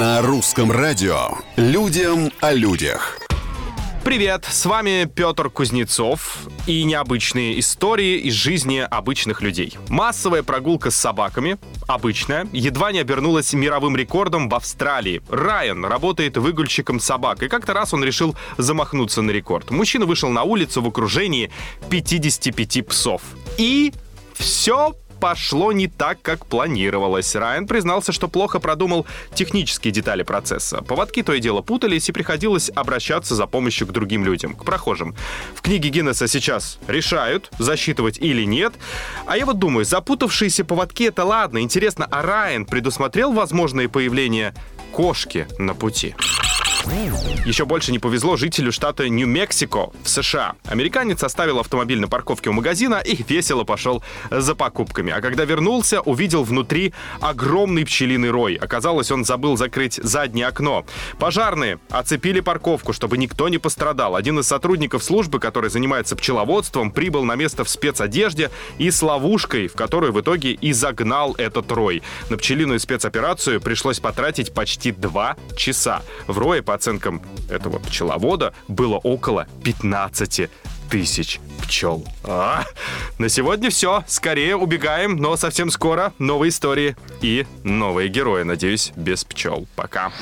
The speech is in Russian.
На русском радио «Людям о людях». Привет, с вами Петр Кузнецов и необычные истории из жизни обычных людей. Массовая прогулка с собаками, обычная, едва не обернулась мировым рекордом в Австралии. Райан работает выгульщиком собак, и как-то раз он решил замахнуться на рекорд. Мужчина вышел на улицу в окружении 55 псов. И все пошло не так, как планировалось. Райан признался, что плохо продумал технические детали процесса. Поводки то и дело путались, и приходилось обращаться за помощью к другим людям, к прохожим. В книге Гиннесса сейчас решают, засчитывать или нет. А я вот думаю, запутавшиеся поводки — это ладно. Интересно, а Райан предусмотрел возможное появление кошки на пути? Еще больше не повезло жителю штата Нью-Мексико в США. Американец оставил автомобиль на парковке у магазина и весело пошел за покупками. А когда вернулся, увидел внутри огромный пчелиный рой. Оказалось, он забыл закрыть заднее окно. Пожарные оцепили парковку, чтобы никто не пострадал. Один из сотрудников службы, который занимается пчеловодством, прибыл на место в спецодежде и с ловушкой, в которую в итоге и загнал этот рой. На пчелиную спецоперацию пришлось потратить почти два часа. В рое, по оценкам этого пчеловода, было около 15 тысяч пчел. А, на сегодня все. Скорее убегаем, но совсем скоро новые истории и новые герои, надеюсь, без пчел. Пока.